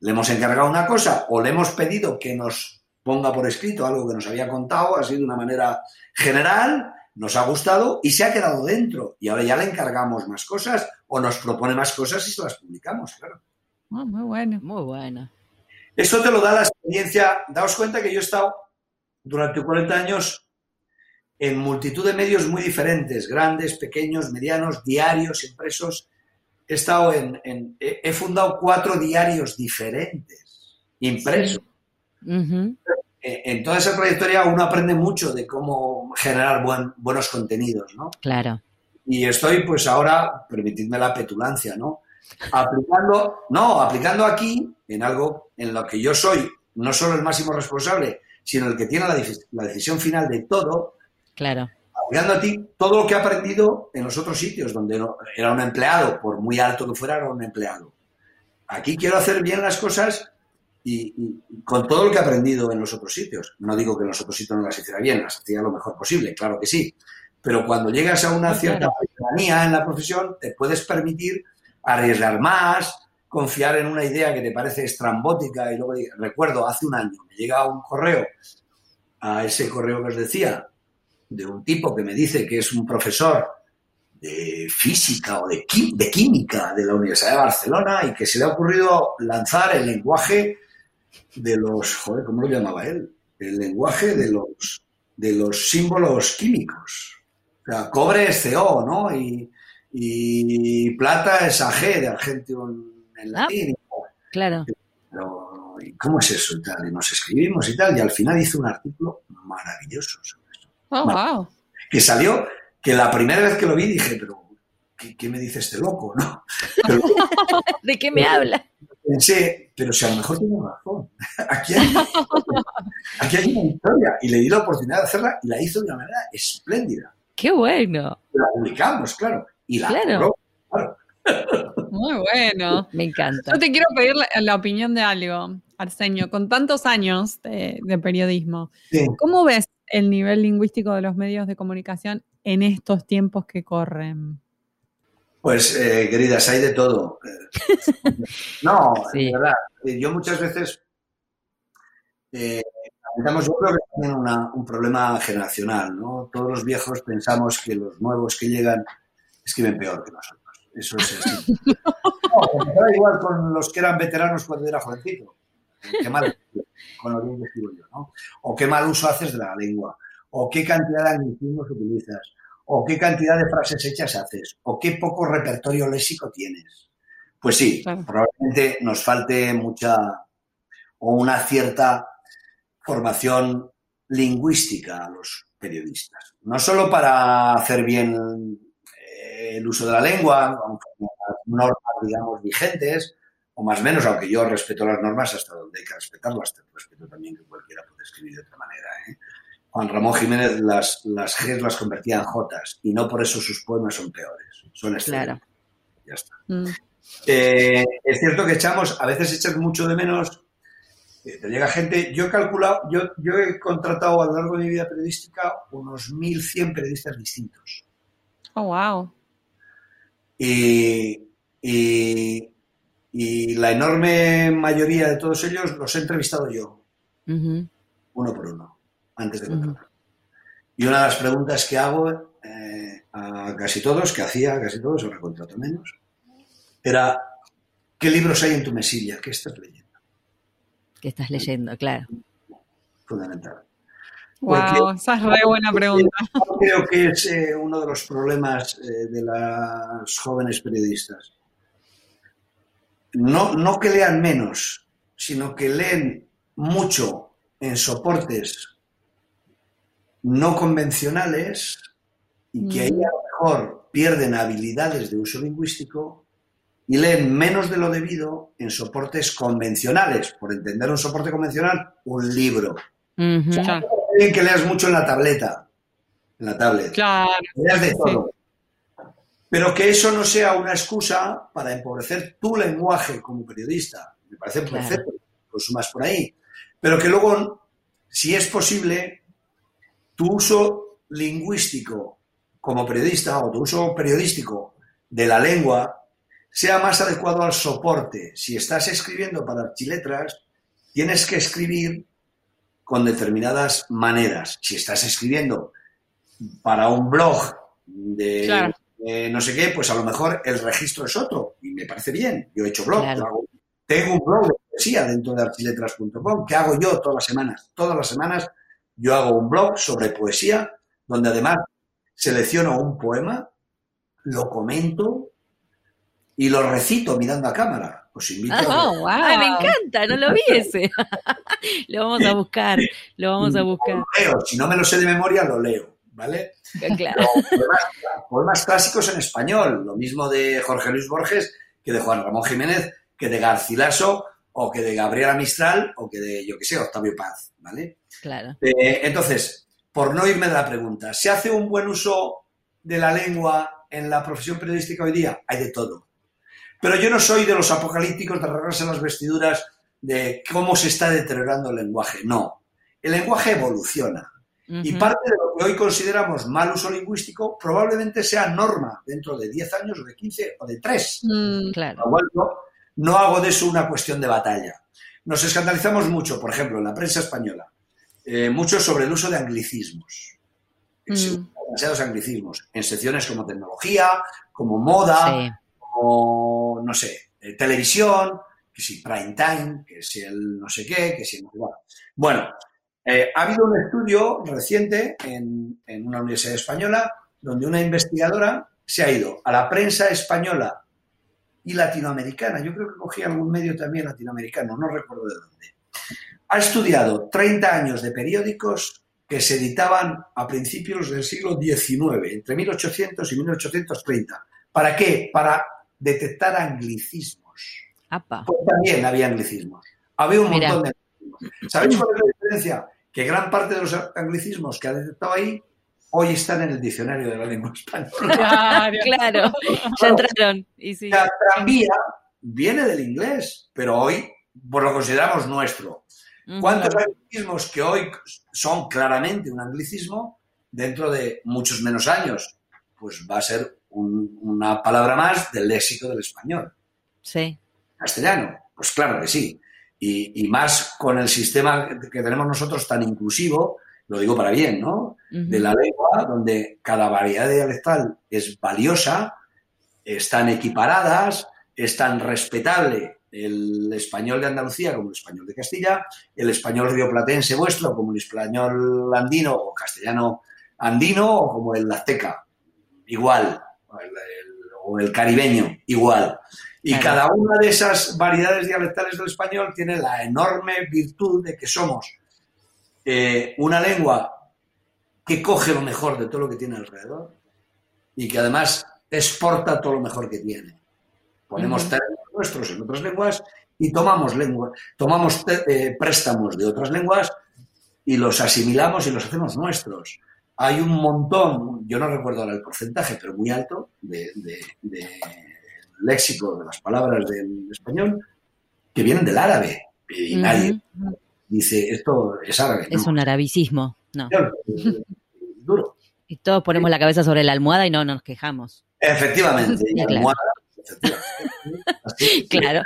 Le hemos encargado una cosa o le hemos pedido que nos ponga por escrito algo que nos había contado, así de una manera general, nos ha gustado y se ha quedado dentro. Y ahora ya le encargamos más cosas o nos propone más cosas y se las publicamos, claro. Ah, muy bueno, muy bueno. Esto te lo da la experiencia. Daos cuenta que yo he estado durante 40 años en multitud de medios muy diferentes, grandes, pequeños, medianos, diarios, impresos, he estado en, he fundado cuatro diarios diferentes, impresos. En toda esa trayectoria uno aprende mucho de cómo generar buenos contenidos, ¿no? Claro. Y estoy, pues ahora, permitidme la petulancia, ¿no? Aplicando, no, aplicando aquí en algo en lo que yo soy no solo el máximo responsable, sino el que tiene la, la decisión final de todo. Claro aplicando a ti todo lo que he aprendido en los otros sitios, donde era un empleado, por muy alto que fuera, era un empleado. Aquí quiero hacer bien las cosas y, con todo lo que he aprendido en los otros sitios. No digo que en los otros sitios no las hiciera bien, las hacía lo mejor posible, claro que sí. Pero cuando llegas a una cierta cercanía en la profesión, te puedes permitir arriesgar más, confiar en una idea que te parece estrambótica. Y luego recuerdo, hace un año me llega un correo, a ese correo que os decía, de un tipo que me dice que es un profesor de física o de, de química de la Universidad de Barcelona y que se le ha ocurrido lanzar el lenguaje de los, joder, ¿cómo lo llamaba él? El lenguaje de los, de los símbolos químicos. O sea, cobre es CO, ¿no? Y, plata es AG de argentino en ah, latín. claro. Pero, ¿cómo es eso y tal? Y nos escribimos y tal, y al final hizo un artículo maravilloso. Oh, wow. Que salió, que la primera vez que lo vi dije, pero ¿qué, me dice este loco? ¿no? [LAUGHS] [LAUGHS] ¿De qué me habla? Pensé, pero si a lo mejor tiene razón. [LAUGHS] Aquí hay, aquí hay una historia. Y le di la oportunidad de hacerla y la hizo de una manera espléndida. ¡Qué bueno! La publicamos, claro. Y la claro. claro. Muy bueno. Me encanta. Yo te quiero pedir la, opinión de algo, Arsenio. Con tantos años de, periodismo, ¿cómo ves el nivel lingüístico de los medios de comunicación en estos tiempos que corren? Pues, eh, queridas, hay de todo. [LAUGHS] no, de verdad. Yo muchas veces eh, yo creo que tienen un problema generacional, ¿no? Todos los viejos pensamos que los nuevos que llegan escriben peor que nosotros. Eso es así. [LAUGHS] no, igual con los que eran veteranos cuando era jovencito. Qué mal, [LAUGHS] con lo yo, ¿no? O qué mal uso haces de la lengua, o qué cantidad de anglicismos utilizas, o qué cantidad de frases hechas haces, o qué poco repertorio léxico tienes. Pues sí, probablemente nos falte mucha o una cierta formación lingüística a los periodistas. No solo para hacer bien eh, el uso de la lengua, las normas, digamos, vigentes, o más o menos, aunque yo respeto las normas hasta donde hay que respetarlas, respeto también que cualquiera puede escribir de otra manera. ¿eh? Juan Ramón Jiménez las, las Gs las convertía en J y no por eso sus poemas son peores, son excelentes. Claro. Ya está. Mm. Eh, es cierto que echamos, a veces echas mucho de menos, eh, te llega gente, yo he calculado, yo, yo he contratado a lo largo de mi vida periodística unos 1.100 periodistas distintos. Oh, wow. Y, y, la enorme mayoría de todos ellos los he entrevistado yo, uno por uno, antes de contratar. Y una de las preguntas que hago eh, a casi todos, que hacía a casi todos, ahora contrato menos, era, ¿qué libros hay en tu mesilla? ¿Qué estás leyendo? ¿Qué estás leyendo? Claro. Fundamental. Wow, esa es re buena pregunta. Creo que es eh, uno de los problemas eh, de las jóvenes periodistas. No, no que lean menos, sino que leen mucho en soportes no convencionales y que ahí a lo mejor pierden habilidades de uso lingüístico y leen menos de lo debido en soportes convencionales. Por entender un soporte convencional, un libro. que leas mucho en la tableta, en la tablet. Claro. Leas de todo. Pero que eso no sea una excusa para empobrecer tu lenguaje como periodista. Me parece perfecto, lo sumas por ahí. Pero que luego, si es posible, tu uso lingüístico como periodista o tu uso periodístico de la lengua sea más adecuado al soporte. Si estás escribiendo para archiletras, tienes que escribir con determinadas maneras. Si estás escribiendo para un blog de, no sé qué, pues a lo mejor el registro es otro y me parece bien. Yo he hecho blog. tengo un blog de poesía dentro de archiletras.com que hago yo todas las semanas. Todas las semanas yo hago un blog sobre poesía donde además selecciono un poema, lo comento, y lo recito mirando a cámara. Os invito a oh, Ay, me encanta, no lo vi [LAUGHS] ese. [LAUGHS] lo vamos a buscar, lo vamos a buscar. leo. Si no me lo sé de memoria, lo leo, ¿vale? Claro. Poemas, clásicos en español, lo mismo de Jorge Luis Borges que de Juan Ramón Jiménez, que de Garcilaso o que de Gabriela Mistral o que de, yo qué sé, Octavio Paz, ¿vale? Claro. Eh, entonces, por no irme de la pregunta, ¿se hace un buen uso de la lengua en la profesión periodística hoy día? Hay de todo pero yo no soy de los apocalípticos de arreglarse las vestiduras de cómo se está deteriorando el lenguaje. No. El lenguaje evoluciona. Y parte de lo que hoy consideramos mal uso lingüístico probablemente sea norma dentro de 10 años o de 15 o de 3. Mm, claro. no, hago de eso una cuestión de batalla. Nos escandalizamos mucho, por ejemplo, en la prensa española, eh, mucho sobre el uso de anglicismos. Mm. Demasiados anglicismos. En secciones como tecnología, como moda, como, no sé, eh, televisión, que si prime time, que si el no sé qué, que si el... Bueno, eh, ha habido un estudio reciente en, una universidad española donde una investigadora se ha ido a la prensa española y latinoamericana, yo creo que cogía algún medio también latinoamericano, no recuerdo de dónde. Ha estudiado 30 años de periódicos que se editaban a principios del siglo XIX, entre 1800 y 1830. ¿Para qué? Para detectar anglicismos. Pues también había anglicismos. Había un montón de anglicismos. ¿Sabéis cuál es la diferencia? Que gran parte de los anglicismos que ha detectado ahí hoy están en el diccionario de la lengua española. [LAUGHS] Claro, claro. ya entraron. La tranvía viene del inglés, pero hoy pues lo consideramos nuestro. ¿Cuántos anglicismos que hoy son claramente un anglicismo dentro de muchos menos años? Pues va a ser una palabra más del léxico del español. Sí. Castellano, pues claro que sí. Y, más con el sistema que tenemos nosotros tan inclusivo, lo digo para bien, ¿no? De la lengua, donde cada variedad dialectal es valiosa, están equiparadas, es tan respetable el español de Andalucía como el español de Castilla, el español rioplatense vuestro como el español andino o castellano andino o como el azteca igual, o el caribeño, igual. Y cada una de esas variedades dialectales del español tiene la enorme virtud de que somos eh, una lengua que coge lo mejor de todo lo que tiene alrededor y que además exporta todo lo mejor que tiene. Ponemos términos nuestros en otras lenguas y tomamos lengua, tomamos eh, préstamos de otras lenguas y los asimilamos y los hacemos nuestros. Hay un montón, yo no recuerdo ahora el porcentaje, pero muy alto, de léxico de las palabras del español que vienen del árabe. Y nadie dice, esto es árabe. Es un arabicismo, no. duro. Y todos ponemos la cabeza sobre la almohada y no nos quejamos. Efectivamente, claro.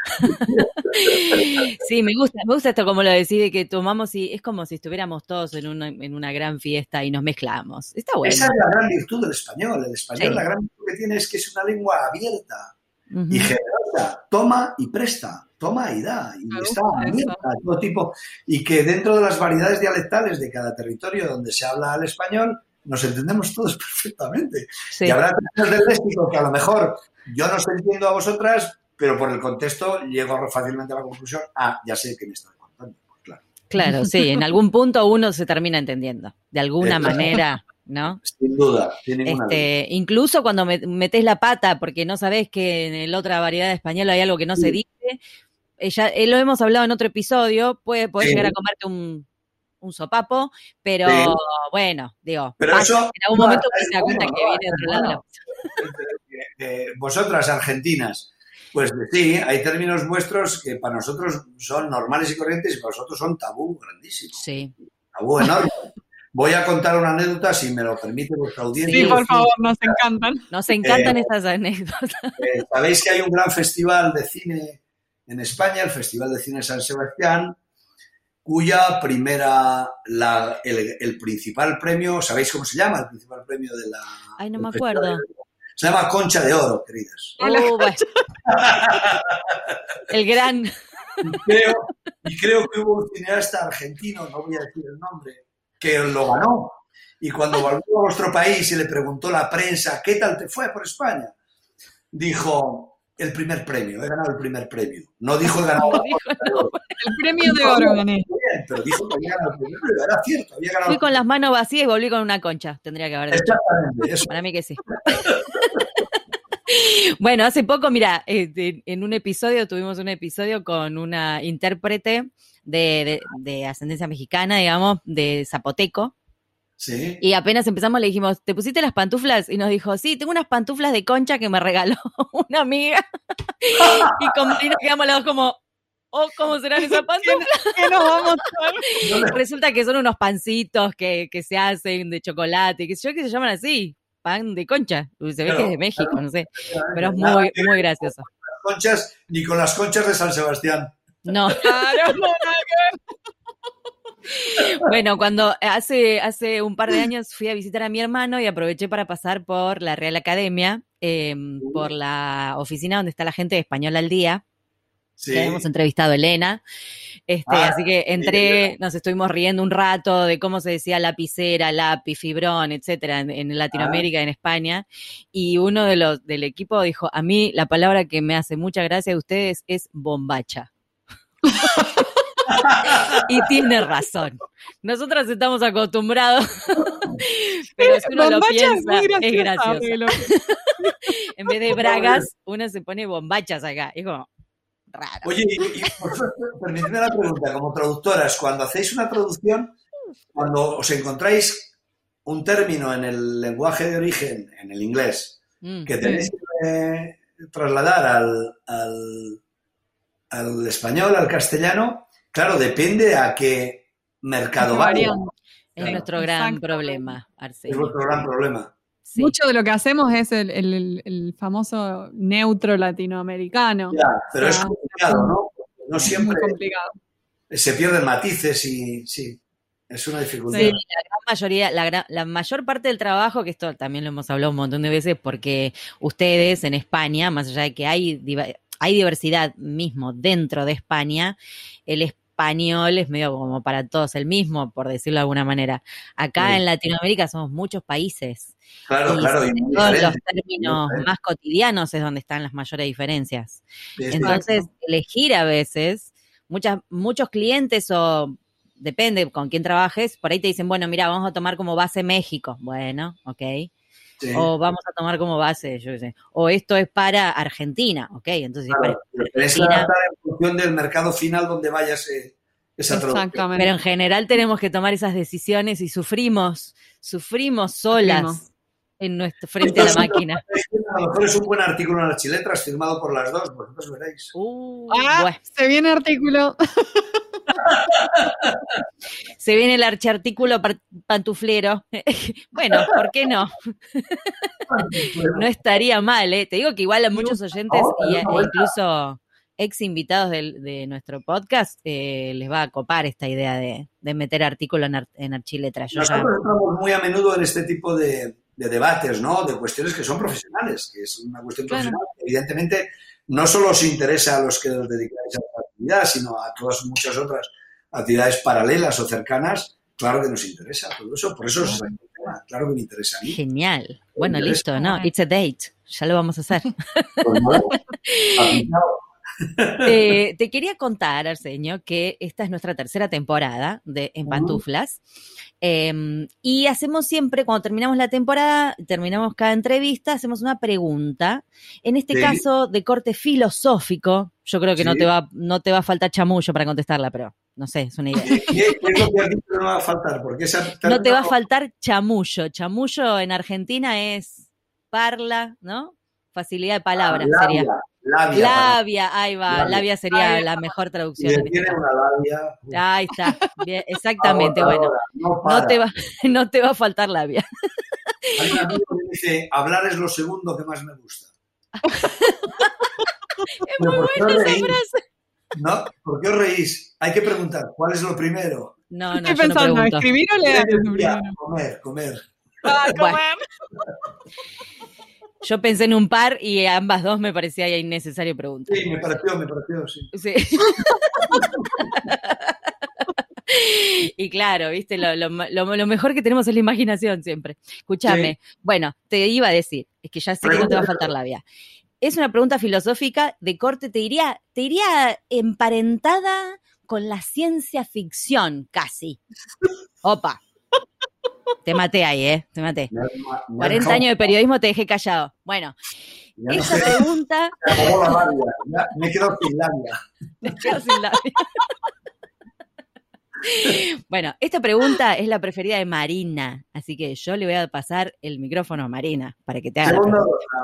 sí, me gusta, me gusta esto como lo decide que tomamos y es como si estuviéramos todos en una, en una gran fiesta y nos mezclamos. Está bueno. Esa es la gran virtud del español. El español, la gran virtud que tiene es que es una lengua abierta y generosa, toma y presta, toma y da, y está abierta todo tipo, y que dentro de las variedades dialectales de cada territorio donde se habla el español, nos entendemos todos [LAUGHS] perfectamente. Y habrá términos del léxico que a lo mejor yo no os entiendo a vosotras, pero por el contexto llego fácilmente a la conclusión, ah, ya sé que me estás contando. Pues claro. claro, sí, en algún punto uno se termina entendiendo, de alguna manera. ¿No? Sin duda, este, Incluso cuando metes la pata, porque no sabes que en la otra variedad de español hay algo que no se dice, ella, eh, lo hemos hablado en otro episodio, puede, puedes llegar a comerte un, un sopapo, pero bueno, digo, pero en algún momento te das cuenta que viene de otro lado. vosotras, argentinas, pues sí, hay términos vuestros que para nosotros son normales y corrientes y para vosotros son tabú grandísimo. Sí. Tabú enorme. [LAUGHS] Voy a contar una anécdota, si me lo permite vuestra audiencia. Sí, por favor, nos encantan. Nos encantan eh, estas anécdotas. Eh, Sabéis que hay un gran festival de cine en España, el Festival de Cine San Sebastián, cuya primera, el, principal premio, ¿sabéis cómo se llama el principal premio de la... Ay, no me acuerdo. Se llama Concha de Oro, queridas. [LAUGHS] Oh, el gran... creo, y creo que hubo un cineasta argentino, no voy a decir el nombre, que lo ganó. Y cuando volvió a vuestro país y le preguntó la prensa, ¿qué tal te fue por España? Dijo, el primer premio, he ganado el primer premio. No dijo el ganador. el premio de oro gané. Pero dijo que había ganado el primer premio, era cierto, había ganado. Fui con las manos vacías y volví con una concha, tendría que haber dicho. Exactamente, eso. Para mí que sí. [LAUGHS] Bueno, hace poco, mira, eh, en un episodio, tuvimos un episodio con una intérprete de, de, ascendencia mexicana, digamos, de zapoteco. Sí. Y apenas empezamos le dijimos, ¿te pusiste las pantuflas? Y nos dijo, sí, tengo unas pantuflas de concha que me regaló [LAUGHS] una amiga. y, como, y nos quedamos los como, oh, ¿cómo serán esas [LAUGHS] pantuflas? ¿Qué nos vamos a [LAUGHS] Resulta que son unos pancitos que, que se hacen de chocolate, que yo que se llaman así, pan de concha. Se ve que es de México, no sé. Pero es muy, muy gracioso. Conchas, ni con las conchas de San Sebastián. No. [LAUGHS] Bueno, cuando hace, hace un par de años fui a visitar a mi hermano y aproveché para pasar por la Real Academia, em, por la oficina donde está la gente de Español al Día. Sí. hemos entrevistado a Elena. Este, ah, así que entré, nos estuvimos riendo un rato de cómo se decía lapicera, lápiz, fibrón, etcétera, en, Latinoamérica, en España. Y uno de los del equipo dijo: A mí la palabra que me hace mucha gracia de ustedes es bombacha. [LAUGHS] y tiene razón. Nosotros estamos acostumbrados, [LAUGHS] pero si uno lo piensa, es, gracioso. [LAUGHS] en vez de bragas, uno se pone bombachas acá. Es como raro. Oye, y, permíteme la pregunta, como traductoras, cuando hacéis una traducción, cuando os encontráis un término en el lenguaje de origen, en el inglés, mm. que tenéis que trasladar al al español, al castellano, claro, depende a qué mercado vaya. Es nuestro gran problema, Arsenio. Es nuestro gran problema. Mucho de lo que hacemos es el, famoso neutro latinoamericano. Ya, pero es complicado, ¿no? No siempre. Es muy complicado. Se pierden matices y sí. Es una dificultad. Sí, la gran mayoría, la, la, mayor parte del trabajo, que esto también lo hemos hablado un montón de veces, porque ustedes en España, más allá de que hay hay diversidad mismo dentro de España, el, español es medio como para todos el mismo, por decirlo de alguna manera. Acá en Latinoamérica somos muchos países. Claro, claro. Y todos los términos más cotidianos es donde están las mayores diferencias. Entonces, elegir a veces, muchas, muchos clientes o depende con quién trabajes, por ahí te dicen, bueno, mira, vamos a tomar como base México. Bueno, ok. O vamos a tomar como base, yo qué sé. O esto es para Argentina, ok. Entonces, claro, es para en función del mercado final donde vaya ese, esa traducción. Pero en general tenemos que tomar esas decisiones y sufrimos, sufrimos solas en nuestro frente a la máquina. A lo mejor es un buen artículo en Archiletras firmado por las dos, vosotros veréis. Uh, ah, se viene artículo. [LAUGHS] Se viene el archiartículo pantuflero. [LAUGHS] bueno, ¿por qué no? no estaría mal, ¿eh? Te digo que igual a muchos oyentes e incluso ex invitados de, nuestro podcast eh, les va a copar esta idea de, meter artículo en, en Archiletras. Nosotros estamos muy a menudo en este tipo de, debates, ¿no? De cuestiones que son profesionales, que es una cuestión profesional. Evidentemente, no solo os interesa a los que os dedicáis a la actividad, sino a todas muchas otras actividades paralelas o cercanas, claro que nos interesa todo eso. Por eso es tema, claro que me interesa a mí. Genial. Bueno, listo, ¿no? It's a date. Ya lo vamos a hacer. Pues [LAUGHS] te quería contar, Arsenio, que esta es nuestra tercera temporada de En Pantuflas. Em, y hacemos siempre, cuando terminamos la temporada, terminamos cada entrevista, hacemos una pregunta. En este caso, de corte filosófico. Yo creo que no, te va, no te va a faltar chamullo para contestarla, pero no sé, es una idea. ¿Qué, es lo que no va a faltar? Porque no te va a faltar chamullo. Chamullo en Argentina es parla, ¿no? Facilidad de palabra ah, sería. Labia. Labia, ahí va. Labia, sería la mejor traducción. Este tiene una labia. Ahí está. [LAUGHS] exactamente, bueno. no, te va, [LAUGHS] no te va a faltar labia. Hay un amigo que dice, hablar es lo segundo que más me gusta. [LAUGHS] es muy buena esa frase. ¿No? ¿Por qué os reís? Hay que preguntar, ¿cuál es lo primero? No, no, Estoy pensando, no ¿escribir o leer? Comer, comer. Ah, comer. Yo pensé en un par y ambas dos me parecía innecesario preguntar. Sí, me pareció, me pareció, sí. Sí. [LAUGHS] y claro, viste, lo, mejor que tenemos es la imaginación siempre. Escúchame. Bueno, te iba a decir, es que ya sé que no te va a faltar la vía. Es una pregunta filosófica de corte, te diría, te diría emparentada con la ciencia ficción, casi. Opa. Te maté ahí, ¿eh? Te maté. 40 años de periodismo te dejé callado. Bueno, esa pregunta. [LAUGHS] Me quedo sin labia. Me quedo sin labia. Bueno, esta pregunta es la preferida de Marina, así que yo le voy a pasar el micrófono a Marina para que te haga. Segunda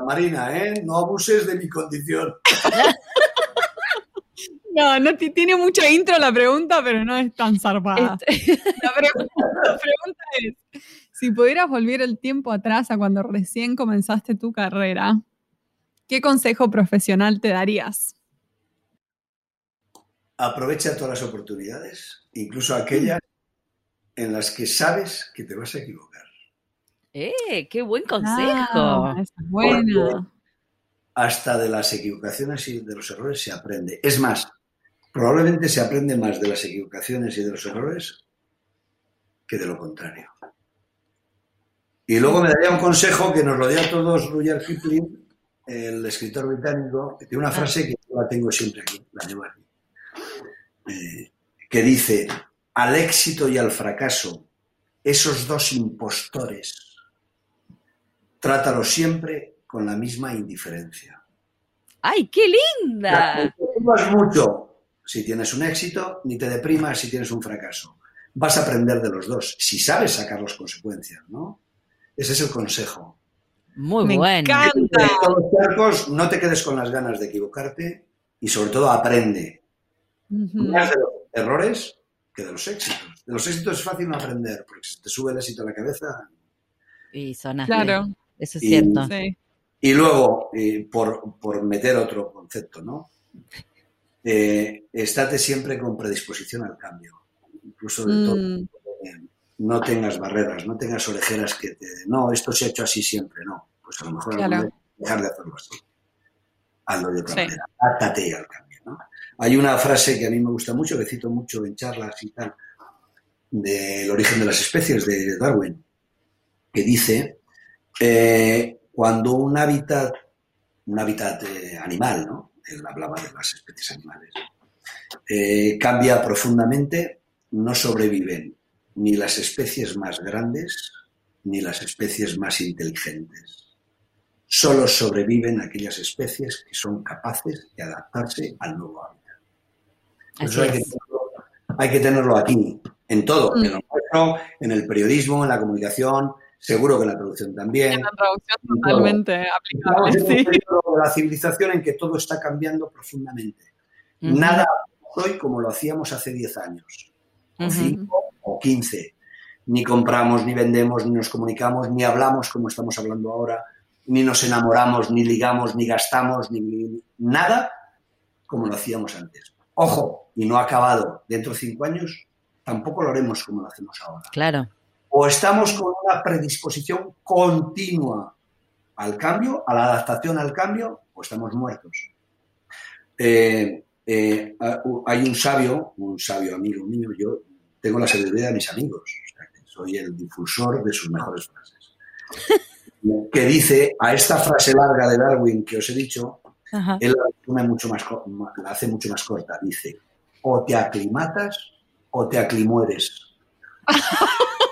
Marina, ¿eh? No abuses de mi condición. [LAUGHS] No, no tiene mucha intro la pregunta, pero no es tan zarpada. Este. [LAUGHS] La, pregunta, es, si pudieras volver el tiempo atrás a cuando recién comenzaste tu carrera, ¿qué consejo profesional te darías? Aprovecha todas las oportunidades, incluso aquellas en las que sabes que te vas a equivocar. ¡Eh! ¡Qué buen consejo! Ah, es bueno. Hasta de las equivocaciones y de los errores se aprende. Es más, probablemente se aprende más de las equivocaciones y de los errores que de lo contrario. Y luego me daría un consejo que nos lo dio a todos Rudyard Kipling, el escritor británico, que tiene una frase que yo la tengo siempre aquí, la llevo aquí, eh, que dice, al éxito y al fracaso, esos dos impostores, trátalos siempre con la misma indiferencia. ¡Ay, qué linda! Mucho si tienes un éxito, ni te deprimas si tienes un fracaso. Vas a aprender de los dos, si sabes sacar las consecuencias, ¿no? Ese es el consejo. Muy Me bueno. Encanta. no te quedes con las ganas de equivocarte y sobre todo aprende. Más de los errores que de los éxitos. De los éxitos es fácil no aprender, porque si te sube el éxito a la cabeza. Y sonaste. Claro. Eso es cierto. Y luego, por, por meter otro concepto, ¿no? Eh, estate siempre con predisposición al cambio, incluso de todo. Mm. no tengas barreras, no tengas orejeras que te... No, esto se ha hecho así siempre, no. Pues a lo mejor dejar de hacerlo así. Hazlo de otra manera. Átate al cambio, ¿no? Hay una frase que a mí me gusta mucho, que cito mucho en charlas y tal, del origen de las especies de Darwin, que dice, eh, cuando un hábitat, un hábitat eh, animal, ¿no? Él hablaba de las especies animales, eh, cambia profundamente, no sobreviven ni las especies más grandes ni las especies más inteligentes. Solo sobreviven aquellas especies que son capaces de adaptarse al nuevo hábitat. Eso hay que, tenerlo, aquí, en todo, mm. en, en el periodismo, en la comunicación, seguro que la producción también. En la traducción totalmente aplicable. La civilización en que todo está cambiando profundamente. Nada hoy como lo hacíamos hace 10 años, o 5 o 15. Ni compramos, ni vendemos, ni nos comunicamos, ni hablamos como estamos hablando ahora, ni nos enamoramos, ni ligamos, ni gastamos, ni, nada como lo hacíamos antes. Ojo, y no ha acabado. Dentro de cinco años tampoco lo haremos como lo hacemos ahora. Claro. O estamos con una predisposición continua al cambio, a la adaptación al cambio, o estamos muertos. Eh, eh, hay un sabio, un sabio amigo mío, yo tengo la sabiduría de mis amigos, soy el difusor de sus mejores frases, que dice a esta frase larga de Darwin que os he dicho, él la, mucho más, la hace mucho más corta, dice, o te aclimatas o te aclimueres. [LAUGHS]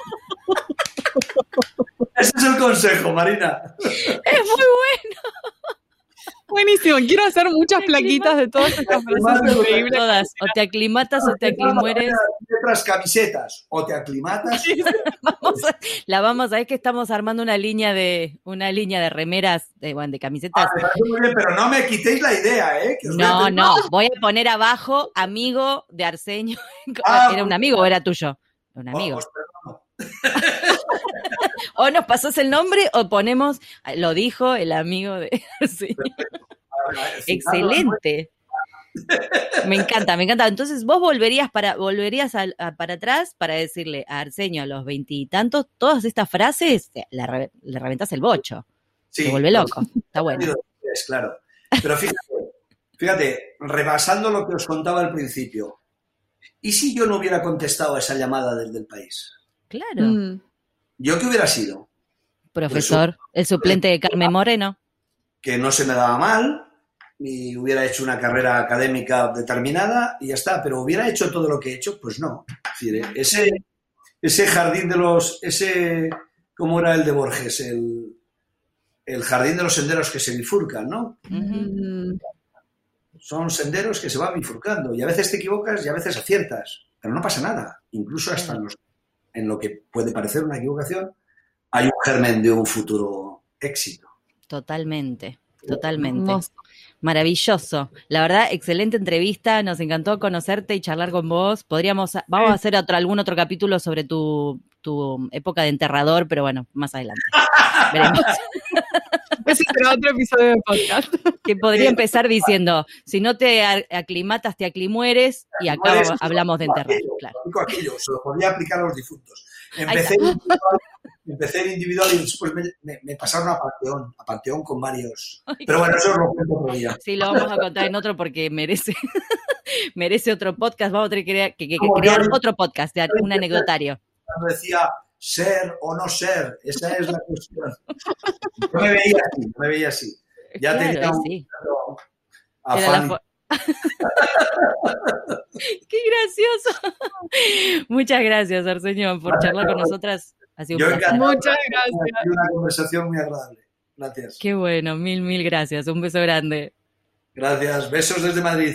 [LAUGHS] Ese es el consejo, Marina. Es muy bueno. Buenísimo, quiero hacer muchas plaquitas de todas estas frases increíbles. Todas, o te aclimatas o te aclimueres. Otras camisetas, o te aclimatas. [LAUGHS] la vamos a ver que estamos armando una línea de una línea de remeras, de, bueno, de camisetas. Ah, muy bien, pero no me quitéis la idea, ¿eh? no, no, voy a poner abajo amigo de Arsenio. [LAUGHS] Ah, ¿Era un amigo o era tuyo? Un oh, amigo. [LAUGHS] o nos pasas el nombre o ponemos, lo dijo el amigo de... [LAUGHS] Excelente. Me encanta, me encanta. Entonces vos volverías para volverías para atrás para decirle a Arsenio a los veintitantos todas estas frases, le, reventas el bocho. Se vuelve loco. Está [LAUGHS] bueno. Claro. Pero fíjate, fíjate, rebasando lo que os contaba al principio, ¿y si yo no hubiera contestado a esa llamada del, del país? Claro. Mm. ¿Yo qué hubiera sido? Profesor, el suplente de Carmen Moreno. Que no se me daba mal, ni hubiera hecho una carrera académica determinada y ya está, pero hubiera hecho todo lo que he hecho, pues no. ese, ese jardín de los, ese, ¿cómo era el de Borges? El, el jardín de los senderos que se bifurcan, ¿no? Son senderos que se van bifurcando y a veces te equivocas y a veces aciertas, pero no pasa nada, incluso hasta en los en lo que puede parecer una equivocación, hay un germen de un futuro éxito. Totalmente, totalmente. Maravilloso. La verdad, excelente entrevista. Nos encantó conocerte y charlar con vos. Podríamos, vamos a hacer otro, algún otro capítulo sobre tu, tu época de enterrador, pero bueno, más adelante. [LAUGHS] Veremos. Ese será otro episodio de podcast. Que podría empezar diciendo, si no te aclimatas, te aclimueres, y acá hablamos de enterrar. Claro. Aquello, se lo podría aplicar a los difuntos. Empecé empecé individual y después me, pasaron a Panteón, a Panteón con varios. Pero bueno, eso es lo cuento otro día. Sí, lo vamos a contar en otro porque merece, [LAUGHS] merece otro podcast. Vamos a tener que, crear otro podcast, un anecdotario. Decía, ser o no ser, esa es la cuestión. Yo me veía así, me veía así. Ya tenía un sí. [LAUGHS] Qué gracioso. Muchas gracias, Arsenio, por charlar con nosotras. Ha sido un placer. Muchas gracias. Una conversación muy agradable. Gracias. Qué bueno, mil, mil gracias. Un beso grande. Gracias. Besos desde Madrid.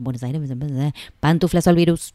Buenos Aires, pantuflas al virus.